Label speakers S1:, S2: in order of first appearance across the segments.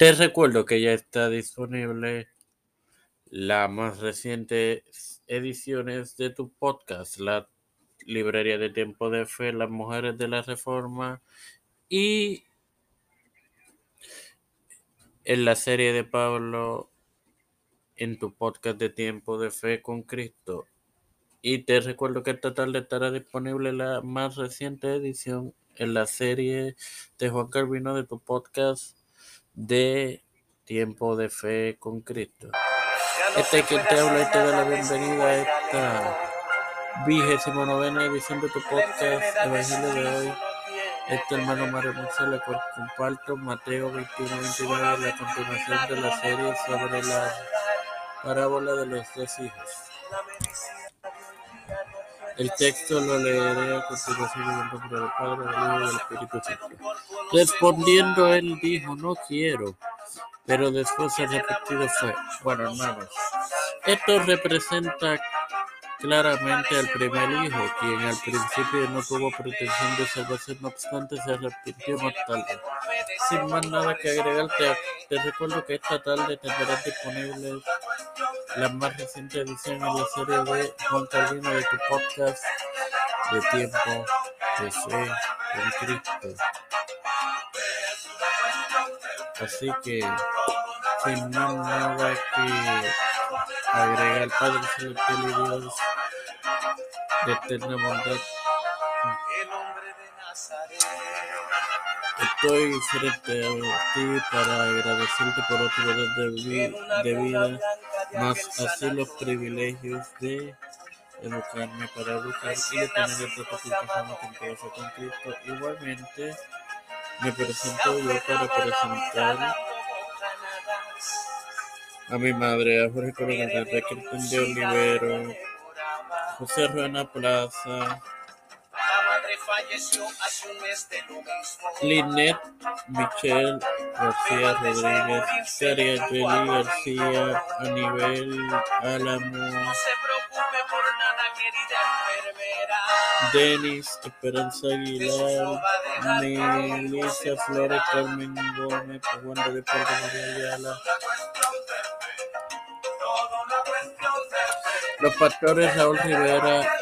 S1: Te recuerdo que ya está disponible la más reciente ediciones de tu podcast, la librería de tiempo de fe, las mujeres de la reforma y en la serie de Pablo en tu podcast de tiempo de fe con Cristo. Y te recuerdo que esta tarde estará disponible la más reciente edición en la serie de Juan Carvino de tu podcast de Tiempo de Fe con Cristo. Este es quien te habla y te da la bienvenida a esta vigésima novena edición de tu podcast Evangelio de hoy. Este hermano Mario Monsalve comparto Mateo 21, 29, la continuación de la serie sobre la parábola de los dos hijos. El texto lo leeré a continuación en el nombre del Padre, del Hijo del Espíritu Santo. Respondiendo él dijo, no quiero, pero después el repetido fue, bueno hermanos, esto representa claramente al primer hijo, quien al principio no tuvo pretensión de salvación, no obstante se arrepintió más tarde. Sin más nada que agregar, te, recuerdo que esta tarde tendrás disponible la más reciente edición en la serie de Juan Calvino de tu podcast de tiempo de fe en Cristo. Así que, sin más nada que agregar, Padre Celestial y Dios de eterna bondad. Estoy frente a ti para agradecerte por otro día de, de vida, más así los privilegios de educarme para educar y de tener el protocolo que con Cristo. Igualmente, me presento yo para presentar a mi madre, a Jorge Coronel, Raquel de Olivero, José Ruena Plaza, Linet Michelle García Rodríguez, Seria Jelly García, Anibel Álamo, Denis Esperanza Aguilar, Melissa Flores, Carmen Gómez, Juan de Puerto María Ayala, los pastores Raúl Rivera,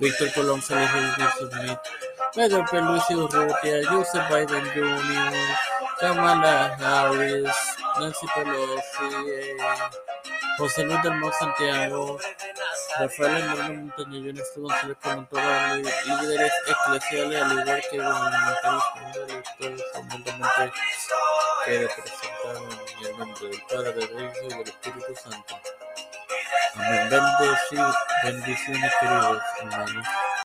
S1: Víctor Colón Félix Smith, Pedro Pelusi Urrutia, Joseph Biden Jr., Kamala Harris, Nancy Pelosi, eh, José Luis del Mo Santiago, Rafael Hernández Ernesto González como todos los líderes eclesiales, al igual que gubernamentales, todos fundamentalmente que representaron en el nombre del Padre, del Hijo y del Espíritu Santo. Hanggang then, the sea, then the.